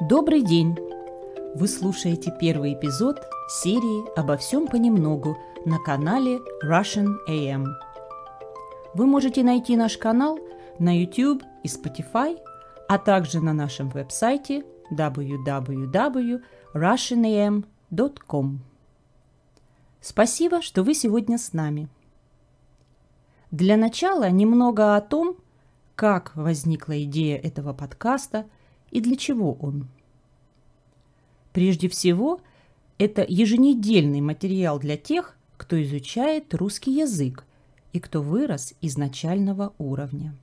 Добрый день! Вы слушаете первый эпизод серии «Обо всем понемногу» на канале Russian AM. Вы можете найти наш канал на YouTube и Spotify, а также на нашем веб-сайте www.russianam.com. Спасибо, что вы сегодня с нами. Для начала немного о том, как возникла идея этого подкаста – и для чего он. Прежде всего, это еженедельный материал для тех, кто изучает русский язык и кто вырос из начального уровня.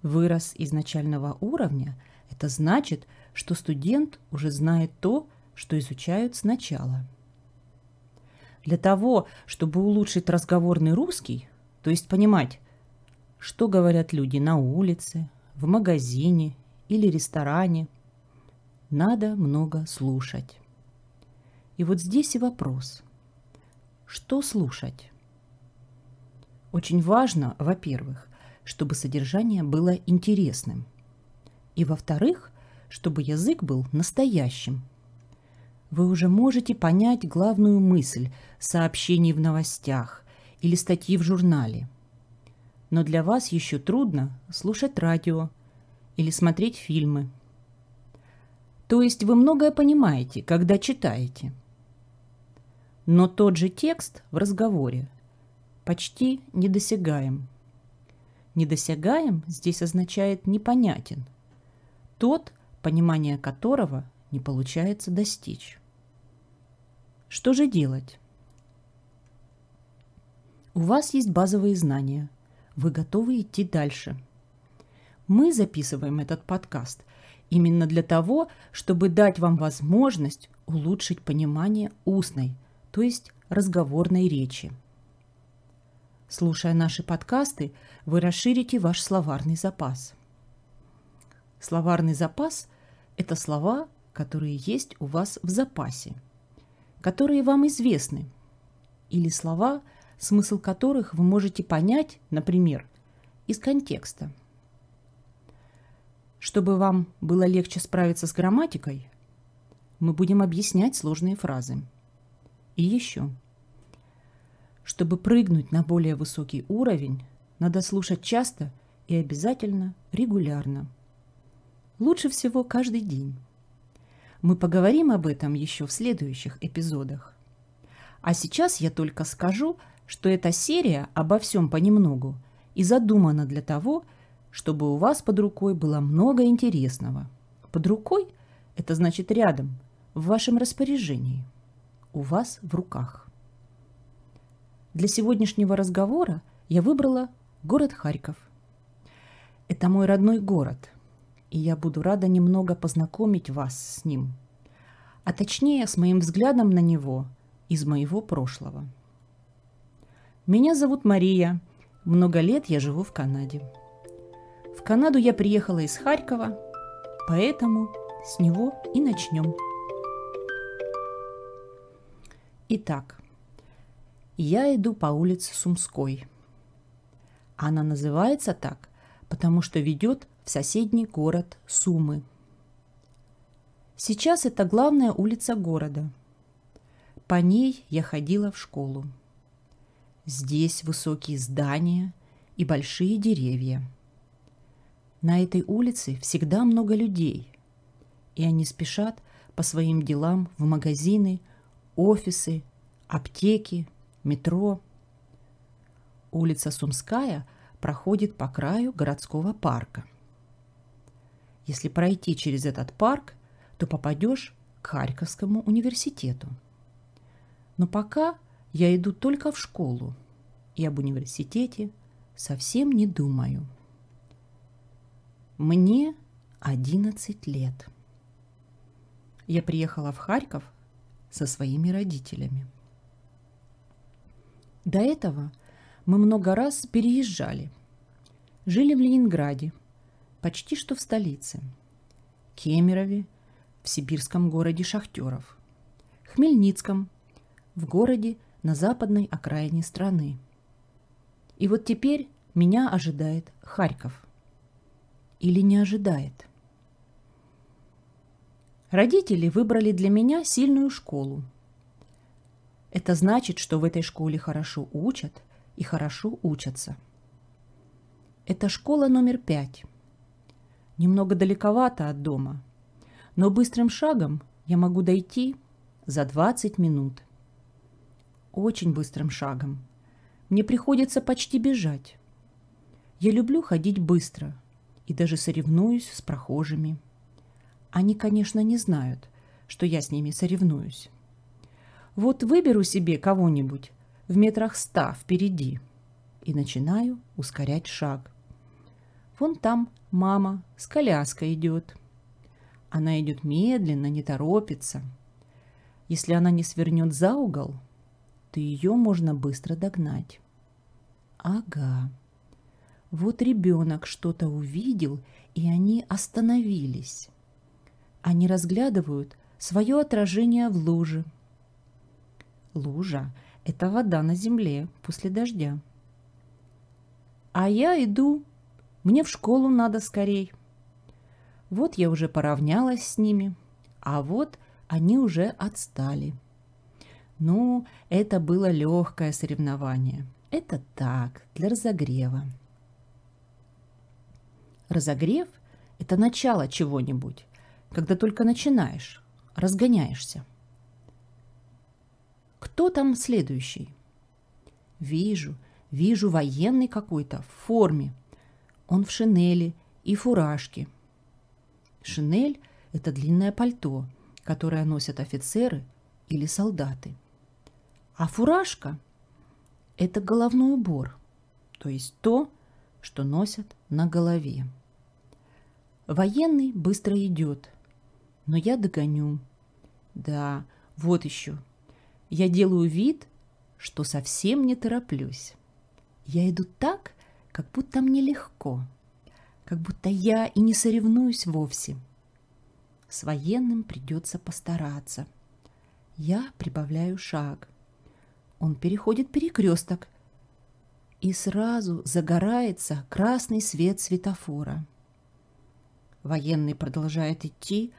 Вырос из начального уровня – это значит, что студент уже знает то, что изучают сначала. Для того, чтобы улучшить разговорный русский, то есть понимать, что говорят люди на улице, в магазине или ресторане. Надо много слушать. И вот здесь и вопрос. Что слушать? Очень важно, во-первых, чтобы содержание было интересным. И во-вторых, чтобы язык был настоящим. Вы уже можете понять главную мысль сообщений в новостях или статьи в журнале – но для вас еще трудно слушать радио или смотреть фильмы. То есть вы многое понимаете, когда читаете. Но тот же текст в разговоре почти недосягаем. Недосягаем здесь означает непонятен. Тот, понимание которого не получается достичь. Что же делать? У вас есть базовые знания – вы готовы идти дальше. Мы записываем этот подкаст именно для того, чтобы дать вам возможность улучшить понимание устной, то есть разговорной речи. Слушая наши подкасты, вы расширите ваш словарный запас. Словарный запас – это слова, которые есть у вас в запасе, которые вам известны, или слова – смысл которых вы можете понять, например, из контекста. Чтобы вам было легче справиться с грамматикой, мы будем объяснять сложные фразы. И еще. Чтобы прыгнуть на более высокий уровень, надо слушать часто и обязательно регулярно. Лучше всего каждый день. Мы поговорим об этом еще в следующих эпизодах. А сейчас я только скажу, что эта серия обо всем понемногу и задумана для того, чтобы у вас под рукой было много интересного. Под рукой – это значит рядом, в вашем распоряжении, у вас в руках. Для сегодняшнего разговора я выбрала город Харьков. Это мой родной город, и я буду рада немного познакомить вас с ним, а точнее с моим взглядом на него из моего прошлого. Меня зовут Мария. Много лет я живу в Канаде. Канаду я приехала из Харькова, поэтому с него и начнем. Итак, я иду по улице Сумской. Она называется так, потому что ведет в соседний город Сумы. Сейчас это главная улица города. По ней я ходила в школу. Здесь высокие здания и большие деревья. На этой улице всегда много людей, и они спешат по своим делам в магазины, офисы, аптеки, метро. Улица Сумская проходит по краю городского парка. Если пройти через этот парк, то попадешь к Харьковскому университету. Но пока я иду только в школу и об университете совсем не думаю. Мне 11 лет. Я приехала в Харьков со своими родителями. До этого мы много раз переезжали. Жили в Ленинграде, почти что в столице, Кемерове, в сибирском городе Шахтеров, Хмельницком, в городе на западной окраине страны. И вот теперь меня ожидает Харьков. Или не ожидает. Родители выбрали для меня сильную школу. Это значит, что в этой школе хорошо учат и хорошо учатся. Это школа номер пять. Немного далековато от дома, но быстрым шагом я могу дойти за 20 минут. Очень быстрым шагом. Мне приходится почти бежать. Я люблю ходить быстро и даже соревнуюсь с прохожими. Они, конечно, не знают, что я с ними соревнуюсь. Вот выберу себе кого-нибудь в метрах ста впереди и начинаю ускорять шаг. Вон там мама с коляской идет. Она идет медленно, не торопится. Если она не свернет за угол, то ее можно быстро догнать. Ага. Вот ребенок что-то увидел, и они остановились. Они разглядывают свое отражение в луже. Лужа – это вода на земле после дождя. А я иду. Мне в школу надо скорей. Вот я уже поравнялась с ними, а вот они уже отстали. Ну, это было легкое соревнование. Это так, для разогрева. Разогрев – это начало чего-нибудь, когда только начинаешь, разгоняешься. Кто там следующий? Вижу, вижу военный какой-то в форме. Он в шинели и фуражке. Шинель – это длинное пальто, которое носят офицеры или солдаты. А фуражка – это головной убор, то есть то, что носят на голове. Военный быстро идет, но я догоню. Да, вот еще. Я делаю вид, что совсем не тороплюсь. Я иду так, как будто мне легко, как будто я и не соревнуюсь вовсе. С военным придется постараться. Я прибавляю шаг. Он переходит перекресток, и сразу загорается красный свет светофора. Военный продолжает идти,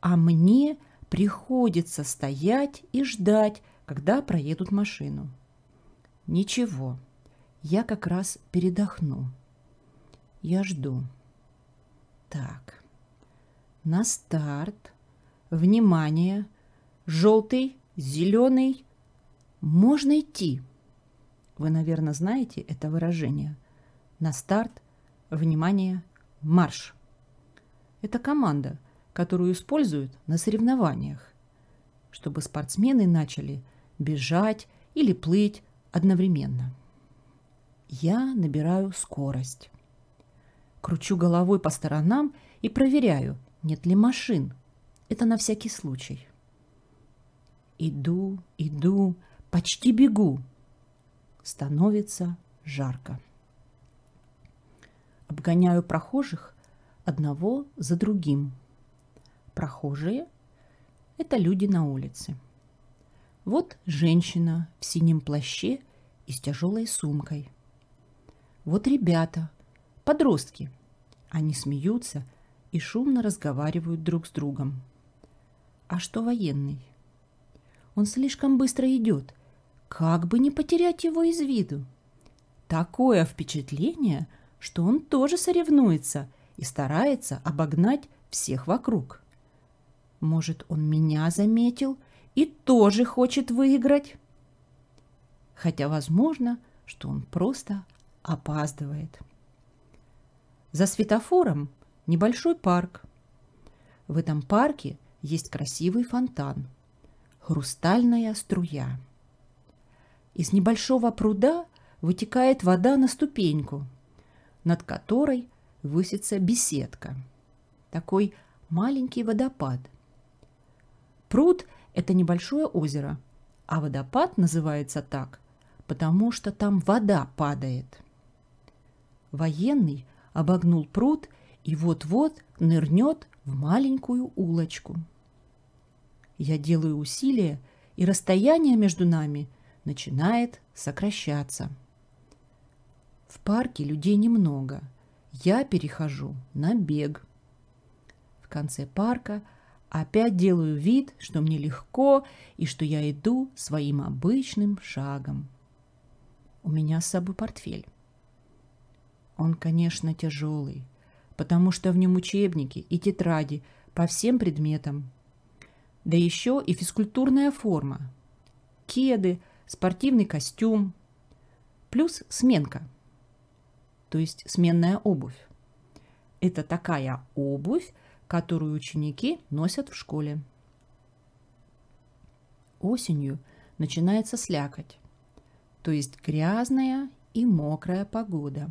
а мне приходится стоять и ждать, когда проедут машину. Ничего, я как раз передохну. Я жду. Так, на старт. Внимание. Желтый, зеленый. Можно идти. Вы, наверное, знаете это выражение. На старт. Внимание. Марш. Это команда – которую используют на соревнованиях, чтобы спортсмены начали бежать или плыть одновременно. Я набираю скорость. Кручу головой по сторонам и проверяю, нет ли машин. Это на всякий случай. Иду, иду, почти бегу. Становится жарко. Обгоняю прохожих одного за другим – Прохожие – это люди на улице. Вот женщина в синем плаще и с тяжелой сумкой. Вот ребята, подростки. Они смеются и шумно разговаривают друг с другом. А что военный? Он слишком быстро идет. Как бы не потерять его из виду? Такое впечатление, что он тоже соревнуется и старается обогнать всех вокруг. Может, он меня заметил и тоже хочет выиграть? Хотя возможно, что он просто опаздывает. За светофором небольшой парк. В этом парке есть красивый фонтан, хрустальная струя. Из небольшого пруда вытекает вода на ступеньку, над которой высится беседка. Такой маленький водопад – Пруд – это небольшое озеро, а водопад называется так, потому что там вода падает. Военный обогнул пруд и вот-вот нырнет в маленькую улочку. Я делаю усилие, и расстояние между нами начинает сокращаться. В парке людей немного. Я перехожу на бег. В конце парка – Опять делаю вид, что мне легко и что я иду своим обычным шагом. У меня с собой портфель. Он, конечно, тяжелый, потому что в нем учебники и тетради по всем предметам. Да еще и физкультурная форма. Кеды, спортивный костюм, плюс сменка, то есть сменная обувь. Это такая обувь, которую ученики носят в школе. Осенью начинается слякоть, то есть грязная и мокрая погода.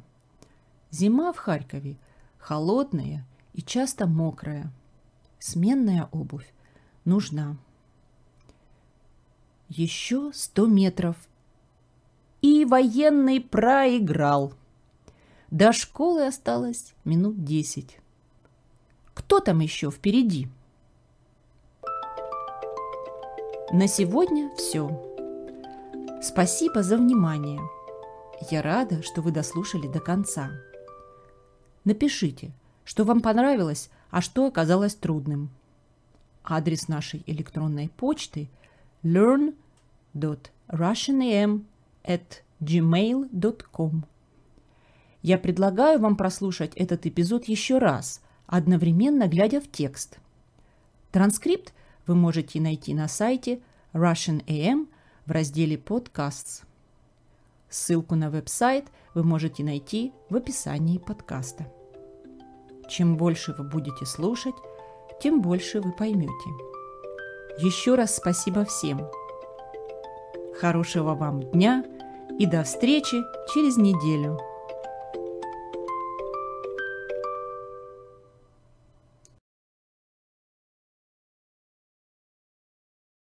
Зима в Харькове холодная и часто мокрая. Сменная обувь нужна. Еще сто метров. И военный проиграл. До школы осталось минут десять. Кто там еще впереди? На сегодня все. Спасибо за внимание. Я рада, что вы дослушали до конца. Напишите, что вам понравилось, а что оказалось трудным. Адрес нашей электронной почты learn.russianam at gmail.com Я предлагаю вам прослушать этот эпизод еще раз, одновременно глядя в текст. Транскрипт вы можете найти на сайте Russian AM в разделе Podcasts. Ссылку на веб-сайт вы можете найти в описании подкаста. Чем больше вы будете слушать, тем больше вы поймете. Еще раз спасибо всем. Хорошего вам дня и до встречи через неделю.